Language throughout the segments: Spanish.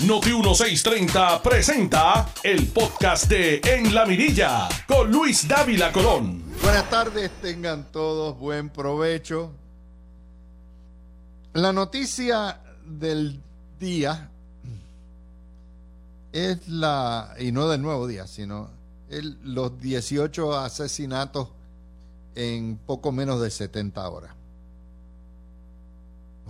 Noti 1630 presenta el podcast de En la Mirilla con Luis Dávila Colón. Buenas tardes, tengan todos buen provecho. La noticia del día es la, y no del nuevo día, sino los 18 asesinatos en poco menos de 70 horas.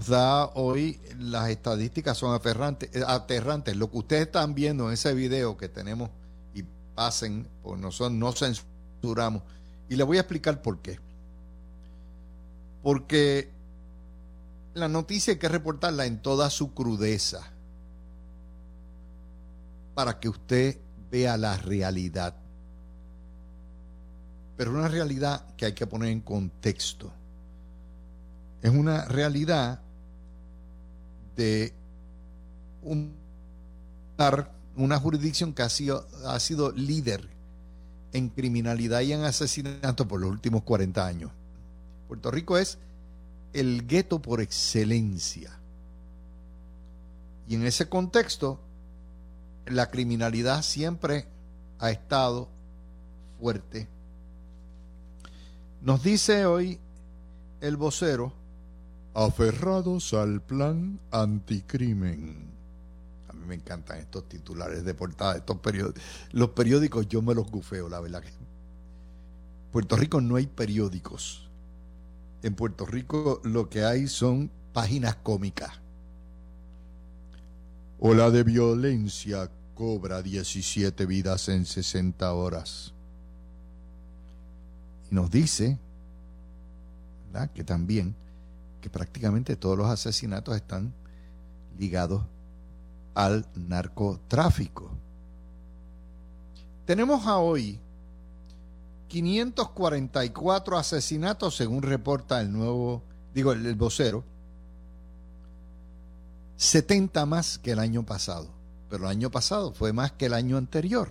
Sea, hoy las estadísticas son eh, aterrantes. Lo que ustedes están viendo en ese video que tenemos y pasen, pues nosotros no censuramos. Y les voy a explicar por qué. Porque la noticia hay que reportarla en toda su crudeza para que usted vea la realidad. Pero una realidad que hay que poner en contexto. Es una realidad de un, una jurisdicción que ha sido, ha sido líder en criminalidad y en asesinato por los últimos 40 años. Puerto Rico es el gueto por excelencia. Y en ese contexto, la criminalidad siempre ha estado fuerte. Nos dice hoy el vocero, aferrados al plan anticrimen. A mí me encantan estos titulares de portada, estos periódicos. Los periódicos yo me los gufeo, la verdad que. Puerto Rico no hay periódicos. En Puerto Rico lo que hay son páginas cómicas. Ola de violencia cobra 17 vidas en 60 horas. Y nos dice ¿verdad? que también que prácticamente todos los asesinatos están ligados al narcotráfico. Tenemos a hoy 544 asesinatos según reporta el nuevo, digo, el, el vocero, 70 más que el año pasado, pero el año pasado fue más que el año anterior.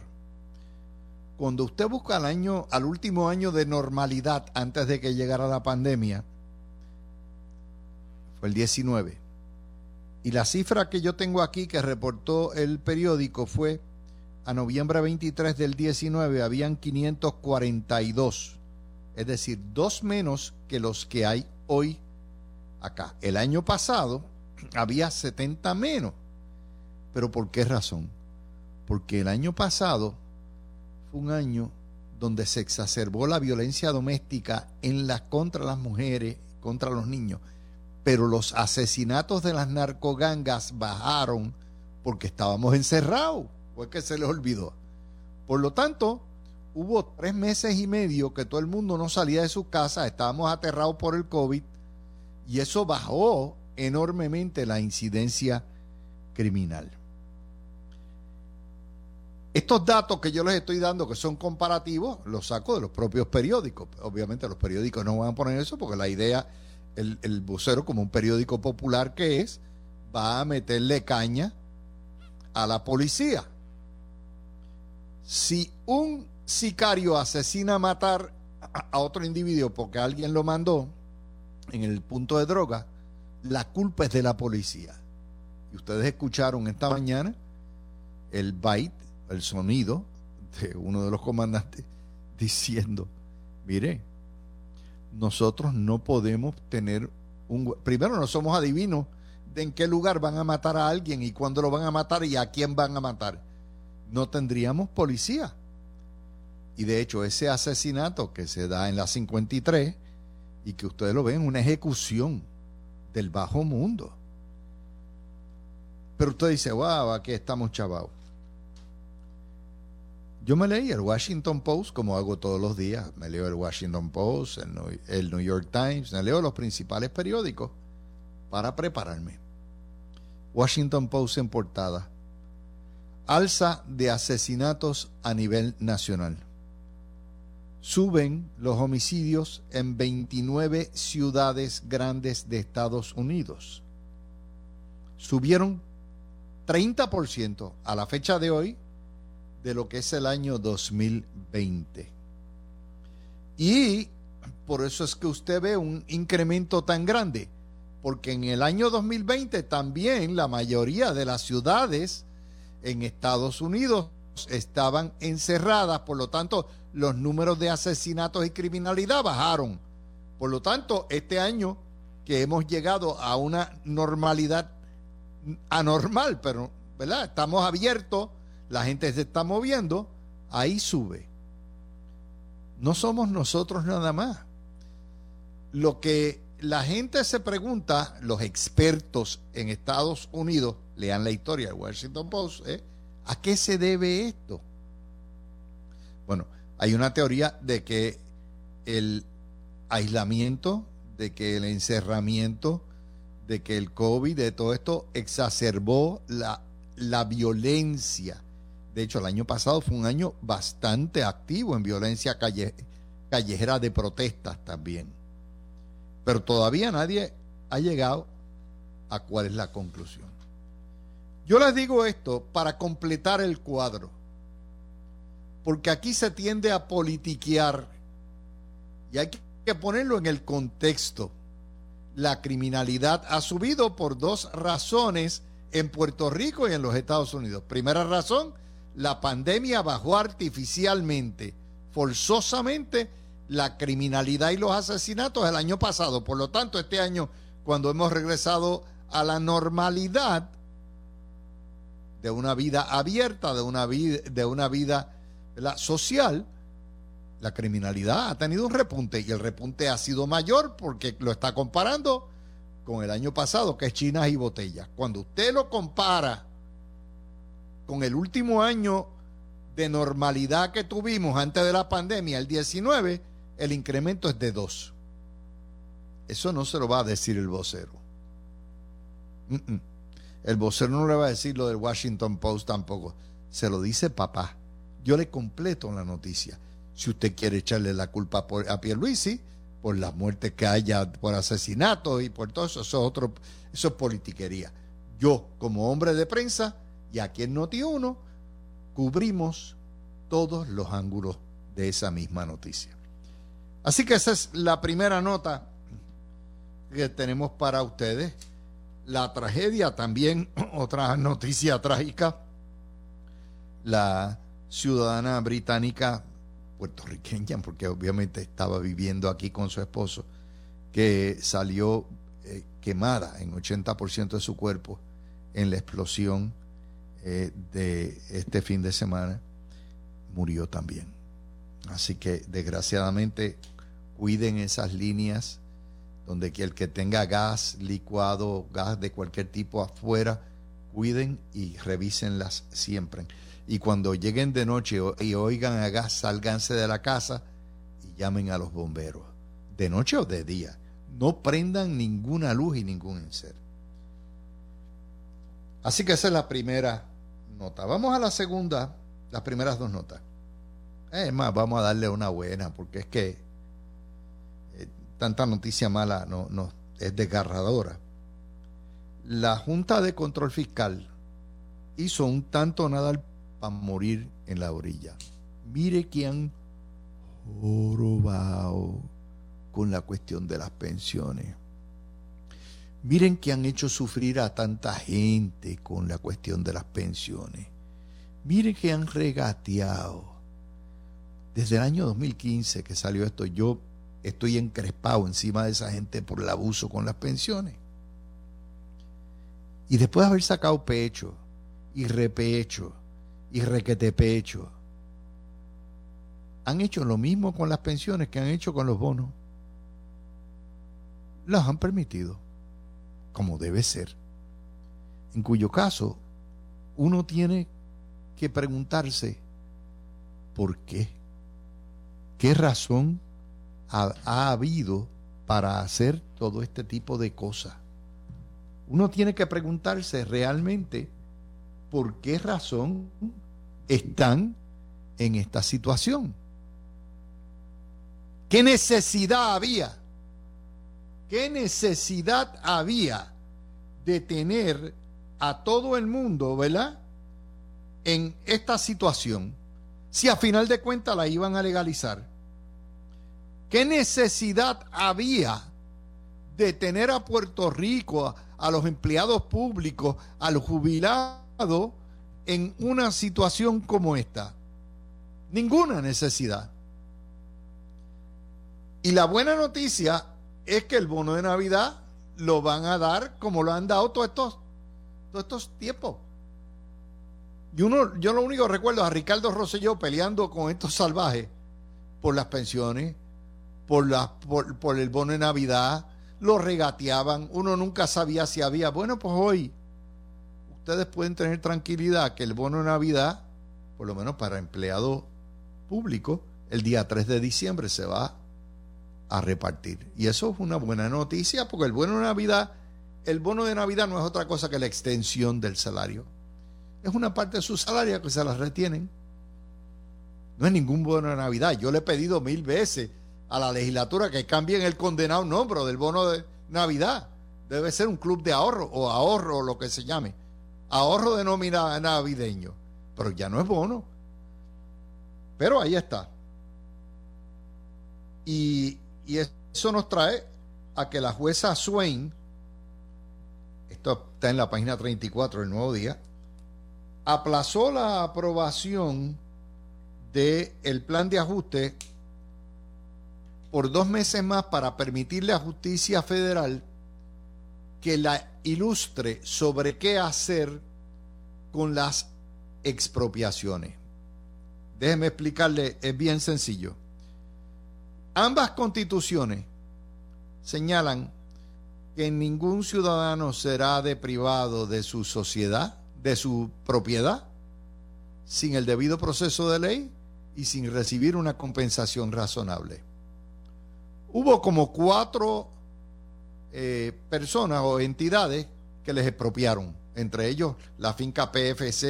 Cuando usted busca el año, al último año de normalidad antes de que llegara la pandemia, el 19. Y la cifra que yo tengo aquí que reportó el periódico fue a noviembre 23 del 19 habían 542, es decir, dos menos que los que hay hoy acá. El año pasado había 70 menos. ¿Pero por qué razón? Porque el año pasado fue un año donde se exacerbó la violencia doméstica en las contra las mujeres, contra los niños pero los asesinatos de las narcogangas bajaron porque estábamos encerrados, fue que se les olvidó. Por lo tanto, hubo tres meses y medio que todo el mundo no salía de su casa, estábamos aterrados por el COVID y eso bajó enormemente la incidencia criminal. Estos datos que yo les estoy dando, que son comparativos, los saco de los propios periódicos. Obviamente los periódicos no van a poner eso porque la idea el, vocero, como un periódico popular que es, va a meterle caña a la policía. Si un sicario asesina a matar a otro individuo porque alguien lo mandó en el punto de droga, la culpa es de la policía. Y ustedes escucharon esta mañana el byte, el sonido de uno de los comandantes diciendo, mire, nosotros no podemos tener un... Primero, no somos adivinos de en qué lugar van a matar a alguien y cuándo lo van a matar y a quién van a matar. No tendríamos policía. Y de hecho, ese asesinato que se da en la 53 y que ustedes lo ven, una ejecución del bajo mundo. Pero usted dice, wow, aquí estamos chavados. Yo me leí el Washington Post como hago todos los días. Me leo el Washington Post, el New, York Times, me leo los principales periódicos para prepararme. Washington Post en portada. Alza de asesinatos a nivel nacional. Suben los homicidios en 29 ciudades grandes de Estados Unidos. Subieron 30% a la fecha de hoy de lo que es el año 2020. Y por eso es que usted ve un incremento tan grande porque en el año 2020 también la mayoría de las ciudades en Estados Unidos estaban encerradas, por lo tanto los números de asesinatos y criminalidad bajaron. Por lo tanto, este año que hemos llegado a una normalidad anormal, pero ¿verdad? Estamos abiertos, la gente se está moviendo, ahí sube. No somos nosotros nada más. Lo que la gente se pregunta, los expertos en Estados Unidos, lean la historia del Washington Post, ¿eh? ¿a qué se debe esto? Bueno, hay una teoría de que el aislamiento, de que el encerramiento, de que el COVID, de todo esto, exacerbó la, la violencia. De hecho, el año pasado fue un año bastante activo en violencia callejera de protestas también. Pero todavía nadie ha llegado a cuál es la conclusión. Yo les digo esto para completar el cuadro, porque aquí se tiende a politiquear y hay que ponerlo en el contexto. La criminalidad ha subido por dos razones en Puerto Rico y en los Estados Unidos. Primera razón, la pandemia bajó artificialmente, forzosamente, la criminalidad y los asesinatos el año pasado. Por lo tanto, este año, cuando hemos regresado a la normalidad de una vida abierta, de una vida, de una vida social, la criminalidad ha tenido un repunte y el repunte ha sido mayor porque lo está comparando con el año pasado, que es China y botellas. Cuando usted lo compara con el último año de normalidad que tuvimos antes de la pandemia, el 19, el incremento es de 2. Eso no se lo va a decir el vocero. El vocero no le va a decir lo del Washington Post tampoco. Se lo dice papá. Yo le completo la noticia. Si usted quiere echarle la culpa a Pierluisi por las muertes que haya por asesinato y por todo eso, eso es otro, eso es politiquería. Yo, como hombre de prensa, y aquí en Noti1, cubrimos todos los ángulos de esa misma noticia. Así que esa es la primera nota que tenemos para ustedes. La tragedia también, otra noticia trágica, la ciudadana británica puertorriqueña, porque obviamente estaba viviendo aquí con su esposo, que salió eh, quemada en 80% de su cuerpo en la explosión eh, de este fin de semana, murió también. Así que desgraciadamente cuiden esas líneas donde el que tenga gas licuado, gas de cualquier tipo afuera, cuiden y revísenlas siempre. Y cuando lleguen de noche y oigan a gas, sálganse de la casa y llamen a los bomberos. De noche o de día. No prendan ninguna luz y ningún encer. Así que esa es la primera nota. Vamos a la segunda, las primeras dos notas. Es más, vamos a darle una buena, porque es que eh, tanta noticia mala no, no es desgarradora. La Junta de Control Fiscal hizo un tanto nada para morir en la orilla. Mire quién jorobado con la cuestión de las pensiones. Miren que han hecho sufrir a tanta gente con la cuestión de las pensiones. Miren que han regateado. Desde el año 2015 que salió esto, yo estoy encrespado encima de esa gente por el abuso con las pensiones. Y después de haber sacado pecho y repecho y requetepecho, han hecho lo mismo con las pensiones que han hecho con los bonos. Las han permitido, como debe ser. En cuyo caso, uno tiene que preguntarse, ¿por qué? ¿Qué razón ha, ha habido para hacer todo este tipo de cosas? Uno tiene que preguntarse realmente por qué razón están en esta situación. ¿Qué necesidad había? ¿Qué necesidad había de tener a todo el mundo, ¿verdad? En esta situación, si a final de cuentas la iban a legalizar. ¿Qué necesidad había de tener a Puerto Rico, a, los empleados públicos, a los jubilados en una situación como esta? Ninguna necesidad. Y la buena noticia es que el bono de Navidad lo van a dar como lo han dado todos estos, todos estos tiempos. Y uno, yo lo único que recuerdo es a Ricardo Rosselló peleando con estos salvajes por las pensiones, por, la, por, por el bono de Navidad, lo regateaban, uno nunca sabía si había. Bueno, pues hoy ustedes pueden tener tranquilidad que el bono de Navidad, por lo menos para empleados públicos, el día 3 de diciembre se va a repartir. Y eso es una buena noticia porque el bono de Navidad, el bono de Navidad no es otra cosa que la extensión del salario. Es una parte de su salario que se la retienen. No es ningún bono de Navidad. Yo le he pedido mil veces a la legislatura que cambien el condenado nombre del bono de Navidad. Debe ser un club de ahorro o ahorro o lo que se llame. Ahorro de nómina navideño. Pero ya no es bono. Pero ahí está. Y y eso nos trae a que la jueza Swain, esto está en la página 34 del Nuevo Día, aplazó la aprobación del el plan de ajuste por dos meses más para permitirle a Justicia Federal que la ilustre sobre qué hacer con las expropiaciones. Déjeme explicarle, es bien sencillo. Ambas constituciones señalan que ningún ciudadano será deprivado de su sociedad, de su propiedad, sin el debido proceso de ley y sin recibir una compensación razonable. Hubo como cuatro eh, personas o entidades que les expropiaron, entre ellos la finca PFZ,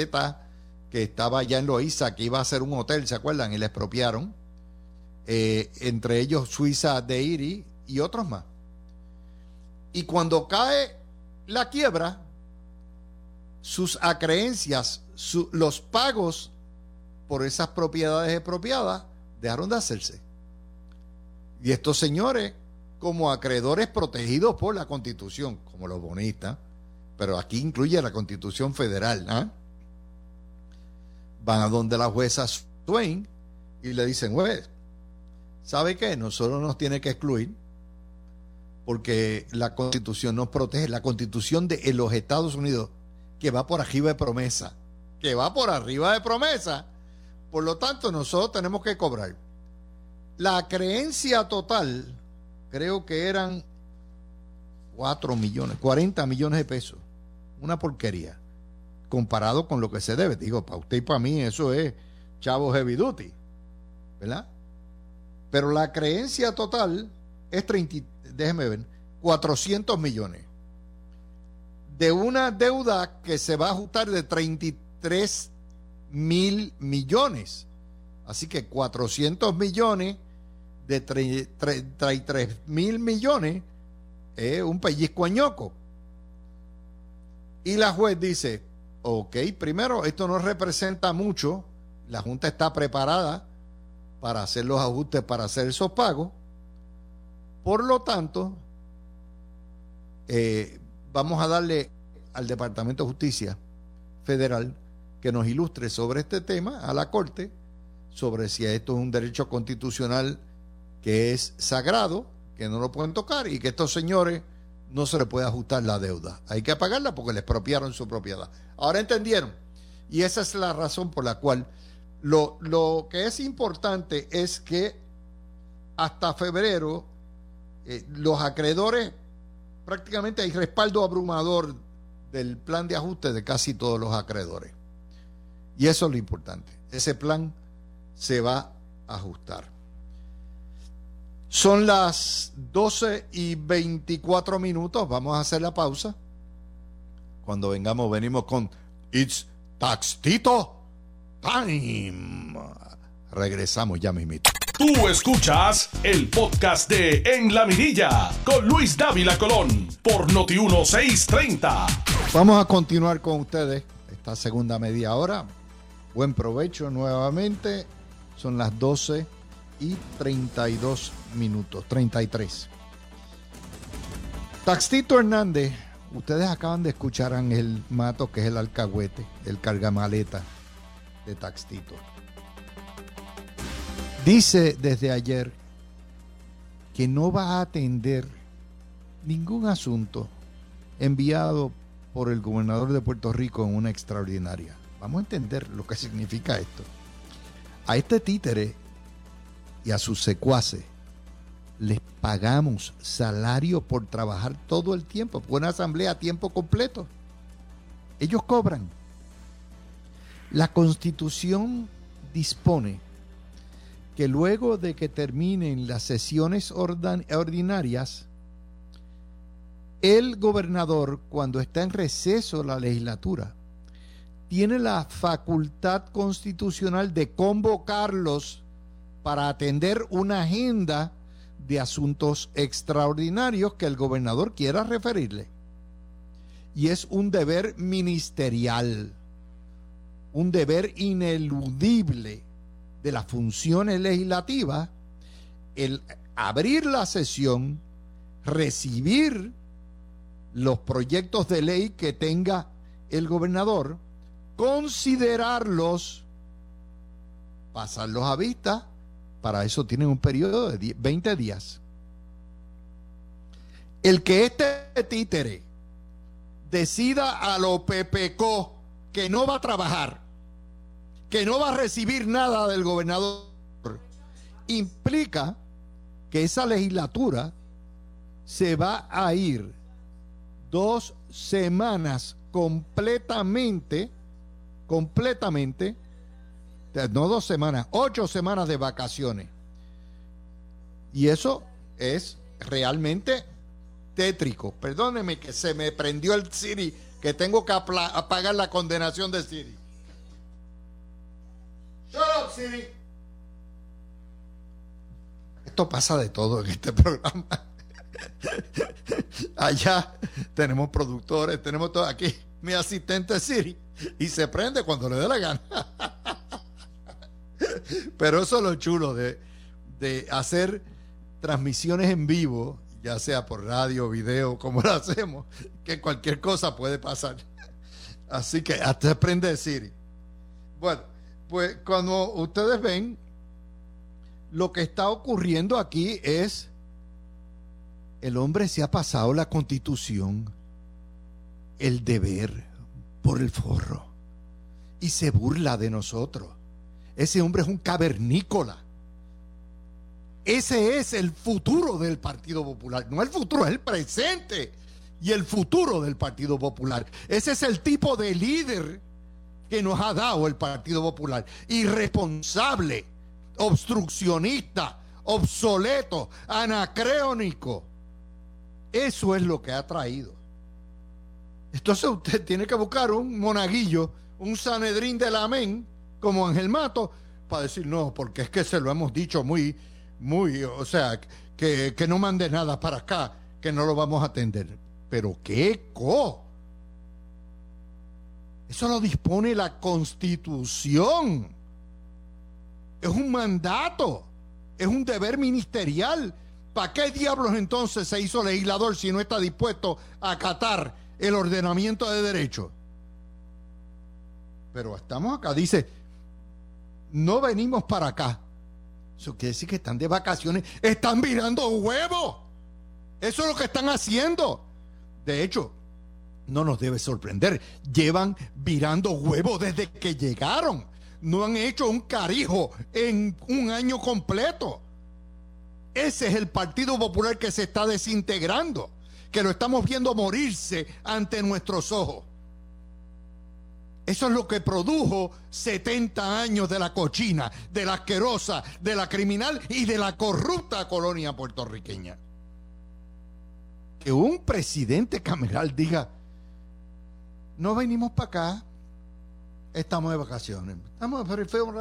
que estaba allá en Loíza, que iba a ser un hotel, ¿se acuerdan? Y le expropiaron eh, entre ellos Suiza de Iri y otros más. Y cuando cae la quiebra, sus acreencias, los pagos por esas propiedades expropiadas dejaron de hacerse. Y estos señores, como acreedores protegidos por la Constitución, como los bonistas, pero aquí incluye la Constitución Federal, ¿ah? van a donde la jueza Swain y le dicen, juez, ¿Sabe qué? Nosotros nos tiene que excluir porque la constitución nos protege. La constitución de los Estados Unidos, que va por arriba de promesa, que va por arriba de promesa. Por lo tanto, nosotros tenemos que cobrar. La creencia total, creo que eran 4 millones, 40 millones de pesos. Una porquería. Comparado con lo que se debe. Digo, para usted y para mí eso es chavo heavy duty. ¿Verdad? Pero la creencia total es 30, déjeme ver, 400 millones. De una deuda que se va a ajustar de 33 mil millones. Así que 400 millones de 33 mil millones es un pellizco añoco. Y la juez dice, ok, primero, esto no representa mucho, la Junta está preparada para hacer los ajustes, para hacer esos pagos. Por lo tanto, eh, vamos a darle al Departamento de Justicia Federal que nos ilustre sobre este tema a la Corte, sobre si esto es un derecho constitucional que es sagrado, que no lo pueden tocar y que estos señores no se les puede ajustar la deuda. Hay que pagarla porque les expropiaron su propiedad. Ahora entendieron. Y esa es la razón por la cual lo, que es importante es que hasta febrero eh, los acreedores, prácticamente hay respaldo abrumador del plan de ajuste de casi todos los acreedores. Y eso es lo importante. Ese plan se va a ajustar. Son las 12 y 24 minutos. Vamos a hacer la pausa. Cuando vengamos, venimos con It's Tax Tito Time. Regresamos ya mismito. Tú escuchas el podcast de En la Mirilla con Luis Dávila Colón por Noti 1630. Vamos a continuar con ustedes esta segunda media hora. Buen provecho nuevamente. Son las 12 y 32 minutos, 33. Taxito Hernández, ustedes acaban de escuchar a Ángel Mato, que es el alcahuete, el cargamaleta de Taxito. Dice desde ayer que no va a atender ningún asunto enviado por el gobernador de Puerto Rico en una extraordinaria. Vamos a entender lo que significa esto. A este títere y a sus secuaces les pagamos salario por trabajar todo el tiempo, por una asamblea a tiempo completo. Ellos cobran. La constitución dispone que luego de que terminen las sesiones ordinarias, el gobernador, cuando está en receso la legislatura, tiene la facultad constitucional de convocarlos para atender una agenda de asuntos extraordinarios que el gobernador quiera referirle. Y es un deber ministerial, un deber ineludible de las funciones legislativas, el abrir la sesión, recibir los proyectos de ley que tenga el gobernador, considerarlos, pasarlos a vista para eso tienen un periodo de 20 días. El que este títere decida a lo PPCO que no va a trabajar, que no va a recibir nada del gobernador, implica que esa legislatura se va a ir dos semanas completamente, completamente no dos semanas, ocho semanas de vacaciones. Y eso es realmente tétrico. Perdóneme que se me prendió el Siri, que tengo que apagar la condenación de Siri. Shut up, Siri. Esto pasa de todo en este programa. Allá tenemos productores, tenemos todo aquí. Mi asistente Siri. Y se prende cuando le dé la gana. Pero eso es lo chulo de, hacer transmisiones en vivo, ya sea por radio, video, como lo hacemos, que cualquier cosa puede pasar. Así que hasta aprende a decir. Bueno, pues cuando ustedes ven, lo que está ocurriendo aquí es, el hombre se ha pasado la constitución, el deber por el forro, y se burla de nosotros. Ese hombre es un cavernícola. Ese es el futuro del Partido Popular. No el futuro, es el presente y el futuro del Partido Popular. Ese es el tipo de líder que nos ha dado el Partido Popular. Irresponsable, obstruccionista, obsoleto, anacreónico. Eso es lo que ha traído. Entonces usted tiene que buscar un monaguillo, un sanedrín del amén, como Ángel Mato para decir no, porque es que se lo hemos dicho muy, muy, o sea, que, que no mande nada para acá, que no lo vamos a atender. Pero qué co. Eso lo dispone la constitución. Es un mandato, es un deber ministerial. ¿Para qué diablos entonces se hizo legislador si no está dispuesto a acatar el ordenamiento de derecho? Pero estamos acá, dice, no venimos para acá. Eso quiere decir que están de vacaciones, están mirando huevos. Eso es lo que están haciendo. De hecho, no nos debe sorprender. Llevan virando huevos desde que llegaron. No han hecho un carijo en un año completo. Ese es el Partido Popular que se está desintegrando, que lo estamos viendo morirse ante nuestros ojos. Eso es lo que produjo 70 años de la cochina, de la asquerosa, de la criminal y de la corrupta colonia puertorriqueña. Que un presidente cameral diga, no venimos para acá, estamos de vacaciones. Estamos,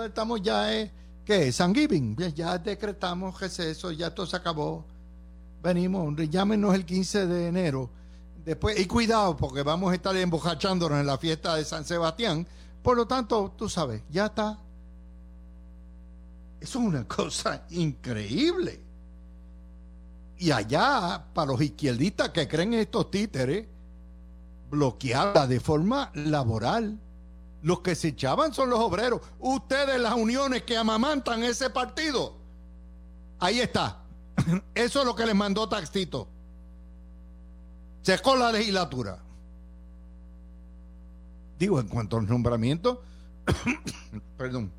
estamos ya, eh, ¿qué es? San Giving. Ya decretamos que es eso, ya todo se acabó. Venimos, llámenos el 15 de enero Después, y cuidado, porque vamos a estar embojachándonos en la fiesta de San Sebastián. Por lo tanto, tú sabes, ya está. Eso es una cosa increíble. Y allá, para los izquierdistas que creen en estos títeres, bloqueada de forma laboral. Los que se echaban son los obreros. Ustedes, las uniones que amamantan ese partido. Ahí está. Eso es lo que les mandó Taxito. Secó la legislatura. Digo, en cuanto al nombramiento, perdón,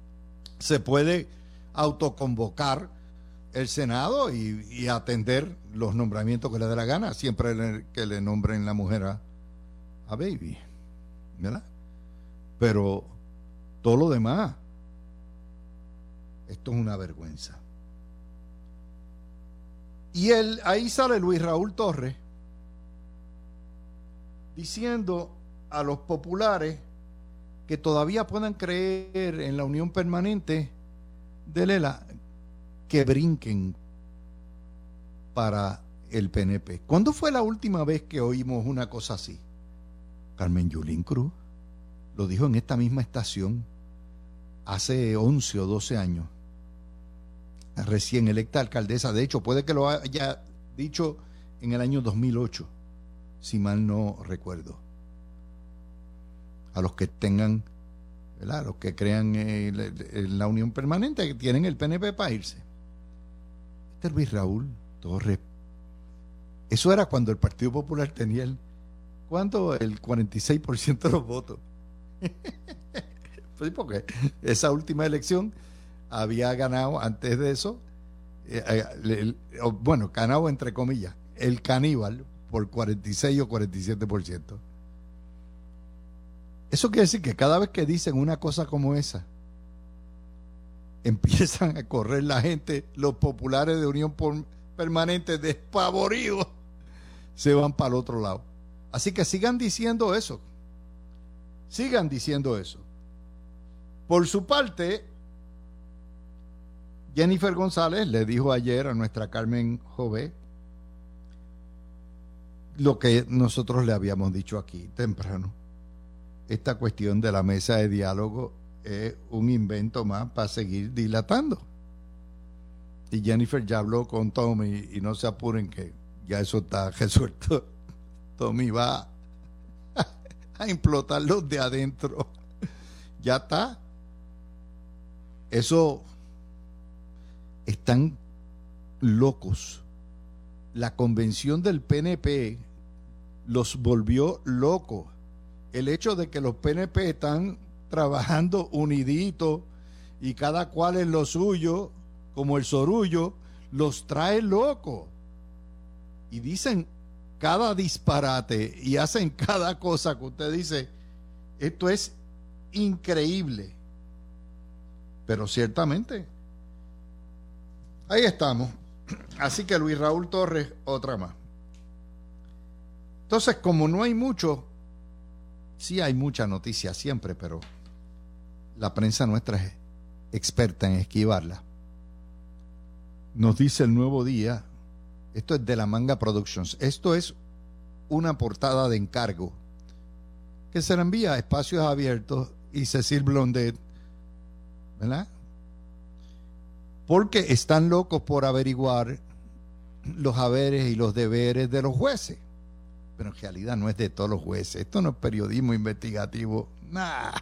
se puede autoconvocar el Senado y, atender los nombramientos que le dé la gana, siempre que le nombren la mujer a, a Baby, ¿verdad? Pero todo lo demás, esto es una vergüenza. Y él, ahí sale Luis Raúl Torres diciendo a los populares que todavía puedan creer en la unión permanente de Lela, que brinquen para el PNP. ¿Cuándo fue la última vez que oímos una cosa así? Carmen Yulín Cruz lo dijo en esta misma estación hace 11 o 12 años, recién electa alcaldesa. De hecho, puede que lo haya dicho en el año 2008, si mal no recuerdo. A los que tengan, ¿verdad? los que crean en la unión permanente, que tienen el PNP para irse. Este Luis Raúl Torres. Eso era cuando el Partido Popular tenía el, ¿cuánto? El 46% de los votos. pues porque esa última elección había ganado antes de eso, eh, eh, bueno, ganado entre comillas, el caníbal por 46 o 47%. Eso quiere decir que cada vez que dicen una cosa como esa, empiezan a correr la gente, los populares de Unión Permanente despavoridos, se van para el otro lado. Así que sigan diciendo eso. Sigan diciendo eso. Por su parte, Jennifer González le dijo ayer a nuestra Carmen Jové lo que nosotros le habíamos dicho aquí temprano. Esta cuestión de la mesa de diálogo es un invento más para seguir dilatando. Y Jennifer ya habló con Tommy y no se apuren que ya eso está resuelto. Tommy va a implotarlos de adentro. Ya está. Eso están locos. La convención del PNP los volvió locos. El hecho de que los PNP están trabajando uniditos y cada cual en lo suyo, como el sorullo, los trae locos. Y dicen cada disparate y hacen cada cosa que usted dice, esto es increíble. Pero ciertamente, ahí estamos. Así que Luis Raúl Torres, otra más. Entonces, como no hay mucho, sí hay mucha noticia siempre, pero la prensa nuestra es experta en esquivarla. Nos dice el nuevo día esto es de la Manga Productions. Esto es una portada de encargo que se le envía a espacios abiertos y Cecil Blondet, ¿verdad? Porque están locos por averiguar los haberes y los deberes de los jueces. Pero en realidad no es de todos los jueces. Esto no es periodismo investigativo. Nada.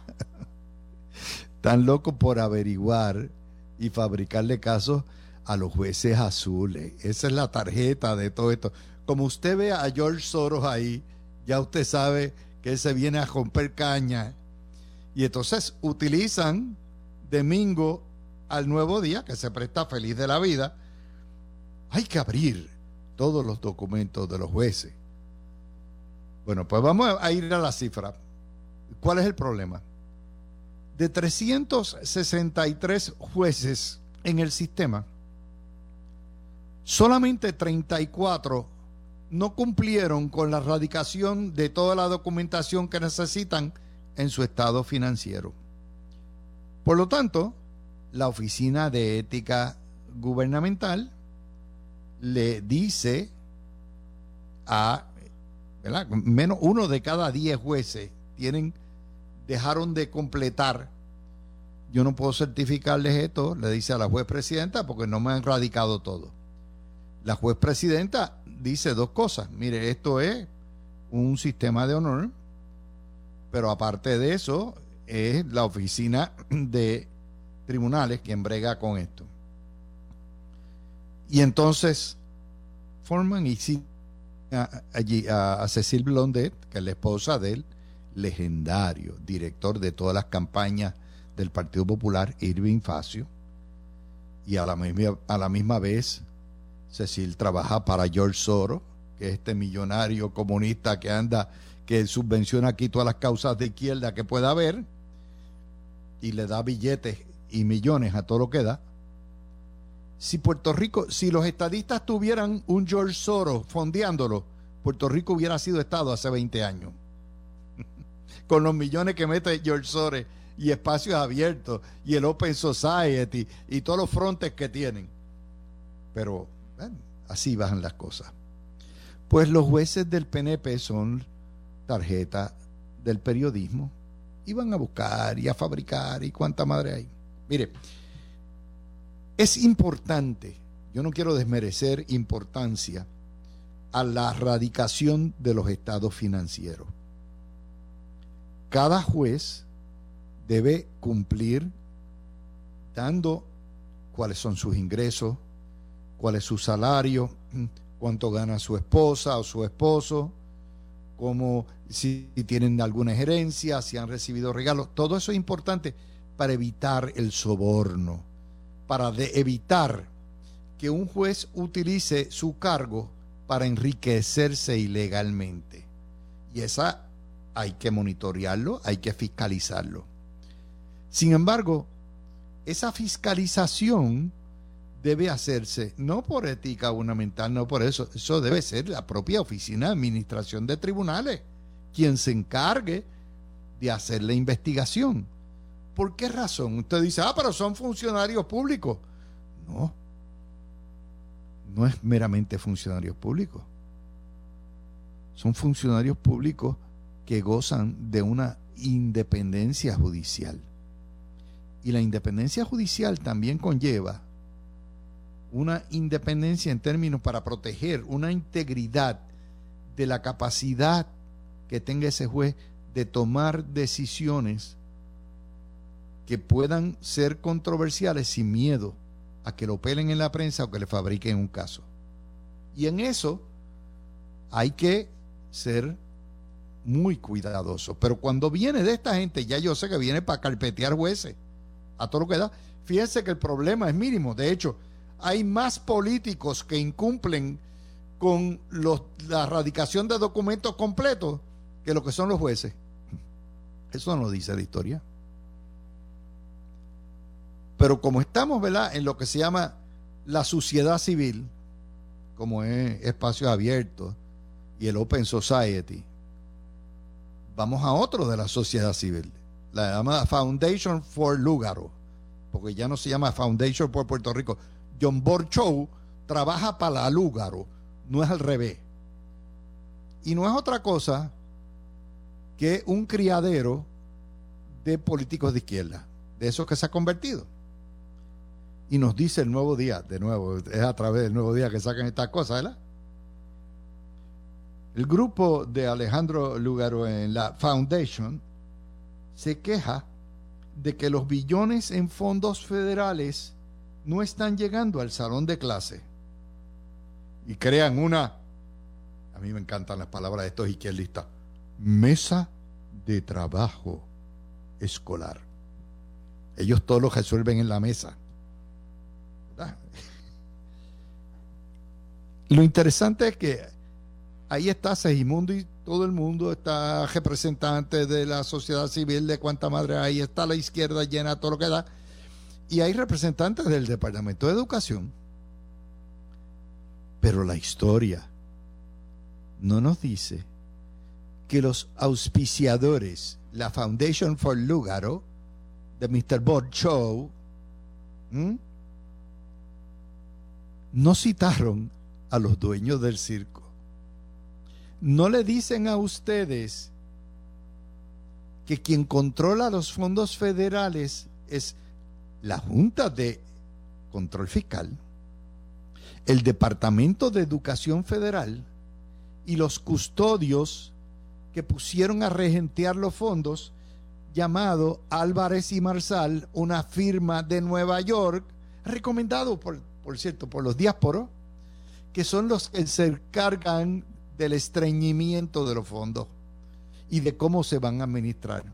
Están locos por averiguar y fabricarle casos a los jueces azules. Esa es la tarjeta de todo esto. Como usted ve a George Soros ahí, ya usted sabe que se viene a romper caña. Y entonces utilizan domingo al nuevo día, que se presta feliz de la vida. Hay que abrir todos los documentos de los jueces. Bueno, pues vamos a ir a la cifra. ¿Cuál es el problema? De 363 jueces en el sistema, solamente 34 no cumplieron con la radicación de toda la documentación que necesitan en su estado financiero. Por lo tanto, la Oficina de Ética Gubernamental le dice a menos uno de cada diez jueces tienen dejaron de completar yo no puedo certificarles esto, le dice a la juez presidenta, porque no me han radicado todo. La juez presidenta dice dos cosas. Mire, esto es un sistema de honor, pero aparte de eso, es la oficina de tribunales quien brega con esto. Y entonces forman y allí a, Cecil Blondet, que es la esposa del legendario director de todas las campañas del Partido Popular, Irving Facio, y a la misma, a la misma vez Cecil trabaja para George Soros, que es este millonario comunista que anda, que subvenciona aquí todas las causas de izquierda que pueda haber, y le da billetes y millones a todo lo que da. Si Puerto Rico, si los estadistas tuvieran un George Soros fondeándolo, Puerto Rico hubiera sido Estado hace 20 años. Con los millones que mete George Soros y espacios abiertos y el Open Society y todos los frontes que tienen. Pero así bajan las cosas. Pues los jueces del PNP son tarjeta del periodismo y van a buscar y a fabricar y cuánta madre hay. Mire, es importante, yo no quiero desmerecer importancia a la erradicación de los estados financieros. Cada juez debe cumplir dando cuáles son sus ingresos, cuál es su salario, cuánto gana su esposa o su esposo, cómo si tienen alguna gerencia, si han recibido regalos, todo eso es importante para evitar el soborno, para evitar que un juez utilice su cargo para enriquecerse ilegalmente. Y esa hay que monitorearlo, hay que fiscalizarlo. Sin embargo, esa fiscalización debe hacerse no por ética gubernamental, no por eso, eso debe ser la propia oficina de administración de tribunales quien se encargue de hacer la investigación. ¿Por qué razón? Usted dice, ah, pero son funcionarios públicos. No, no es meramente funcionarios públicos. Son funcionarios públicos que gozan de una independencia judicial. Y la independencia judicial también conlleva una independencia en términos para proteger una integridad de la capacidad que tenga ese juez de tomar decisiones que puedan ser controversiales sin miedo a que lo pelen en la prensa o que le fabriquen un caso. Y en eso hay que ser muy cuidadoso. Pero cuando viene de esta gente, ya yo sé que viene para carpetear jueces, a todo lo que da. Fíjense que el problema es mínimo. De hecho, hay más políticos que incumplen con la radicación de documentos completos que lo que son los jueces. Eso no dice la historia. Pero como estamos, en lo que se llama la sociedad civil, como es espacios abiertos y el Open Society, vamos a otro de la sociedad civil, la llamada Foundation for Lugaro, porque ya no se llama Foundation for Puerto Rico, John Borchow trabaja para Lúgaro, no es al revés. Y no es otra cosa que un criadero de políticos de izquierda, de esos que se ha convertido. Y nos dice el nuevo día, de nuevo, es a través del nuevo día que sacan estas cosas, ¿verdad? El grupo de Alejandro Lugaro en la Foundation se queja de que los billones en fondos federales no están llegando al salón de clase y crean una, a mí me encantan las palabras de estos izquierdistas, mesa de trabajo escolar. Ellos todos lo resuelven en la mesa. Lo interesante es que ahí está Segimundo y todo el mundo, está representante de la sociedad civil, de cuánta madre hay, está la izquierda llena, todo lo que da y hay representantes del Departamento de Educación. Pero la historia no nos dice que los auspiciadores, la Foundation for Lugaro, de Mr. Bob Show, no citaron a los dueños del circo. No le dicen a ustedes que quien controla los fondos federales es la Junta de Control Fiscal el Departamento de Educación Federal y los custodios que pusieron a regentear los fondos, llamado Álvarez y Marsal, una firma de Nueva York, recomendado por, por cierto por los diásporos, que son los que se encargan del estreñimiento de los fondos y de cómo se van a administrar.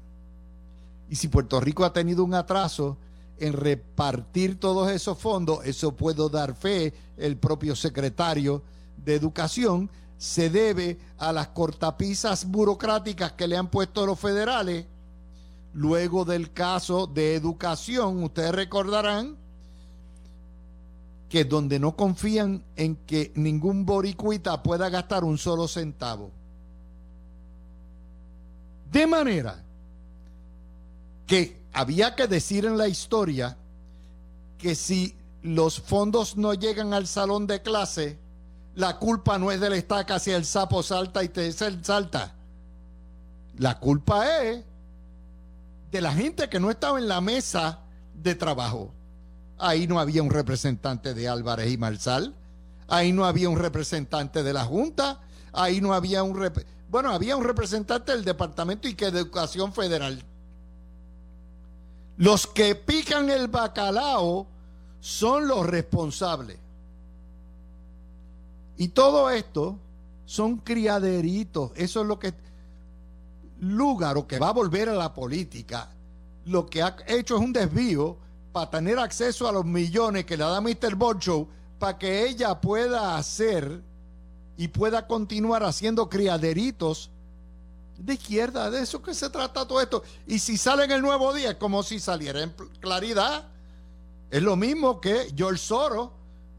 Y si Puerto Rico ha tenido un atraso en repartir todos esos fondos, eso puedo dar fe, el propio secretario de Educación, se debe a las cortapisas burocráticas que le han puesto los federales. Luego del caso de educación, ustedes recordarán que donde no confían en que ningún boricuita pueda gastar un solo centavo. De manera que había que decir en la historia que si los fondos no llegan al salón de clase, la culpa no es del estaca si el sapo salta y te salta. La culpa es de la gente que no estaba en la mesa de trabajo. Ahí no había un representante de Álvarez y Marsal. Ahí no había un representante de la Junta. Ahí no había un... bueno, había un representante del Departamento y que de Educación Federal. Los que pican el bacalao son los responsables. Y todo esto son criaderitos. Eso es lo que Lúgaro, que va a volver a la política, lo que ha hecho es un desvío para tener acceso a los millones que le da Mr. Bocho para que ella pueda hacer y pueda continuar haciendo criaderitos de izquierda. De eso que se trata todo esto. Y si sale en el nuevo día, es como si saliera en claridad. Es lo mismo que George Soros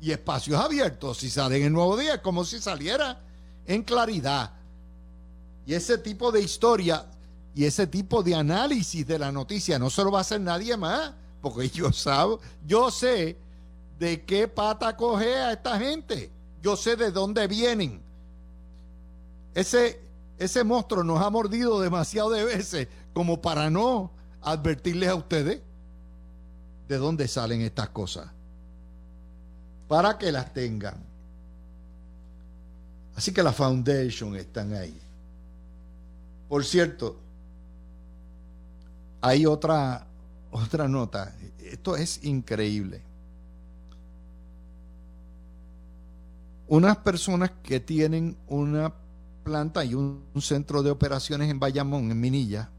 y espacios abiertos. Si sale en el nuevo día, es como si saliera en claridad. Y ese tipo de historia y ese tipo de análisis de la noticia no se lo va a hacer nadie más porque yo, yo sé de qué pata coge a esta gente. Yo sé de dónde vienen. Ese, ese monstruo nos ha mordido demasiado de veces como para no advertirles a ustedes de dónde salen estas cosas. Para que las tengan. Así que la foundation están ahí. Por cierto, hay otra otra nota. Esto es increíble. Unas personas que tienen una planta y un, centro de operaciones en Bayamón, en Minilla,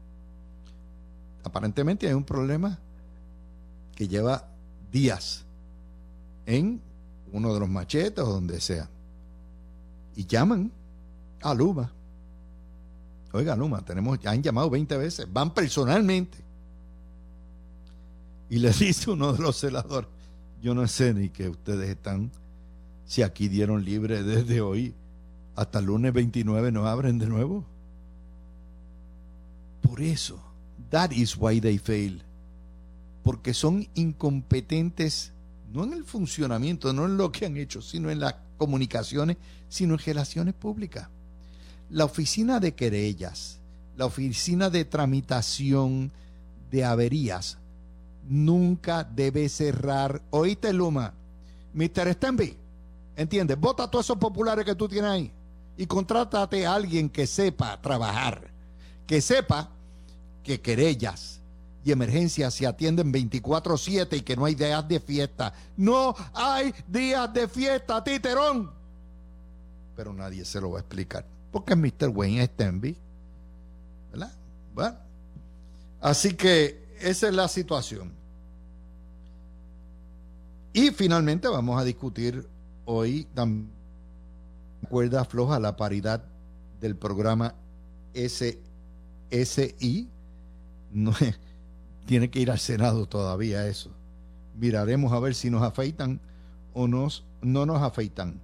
aparentemente hay un problema que lleva días en uno de los machetes o donde sea. Y llaman a Luma. Oiga, Luma, tenemos, han llamado 20 veces, van personalmente y le dice uno de los celadores, yo no sé ni que ustedes están, si aquí dieron libre desde hoy hasta lunes 29 no abren de nuevo. Por eso, that is why they fail. Porque son incompetentes, no en el funcionamiento, no en lo que han hecho, sino en las comunicaciones, sino en relaciones públicas. La oficina de querellas, la oficina de tramitación de averías, nunca debe cerrar. ¿Oíste, Luma? Mr. Stenby, ¿entiendes? Vota a todos esos populares que tú tienes ahí y contrátate a alguien que sepa trabajar, que sepa que querellas y emergencias se atienden 24/7 y que no hay días de fiesta. No hay días de fiesta, titerón. Pero nadie se lo va a explicar. Porque Mr. Wayne Stenby. ¿Verdad? Bueno. Así que esa es la situación. Y finalmente vamos a discutir hoy también cuerda floja la paridad del programa SSI. No, tiene que ir al Senado todavía eso. Miraremos a ver si nos afeitan o nos, no nos afeitan.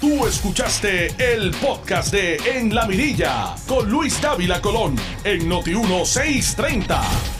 Tú escuchaste el podcast de En la Mirilla con Luis Dávila Colón en Noti 1630.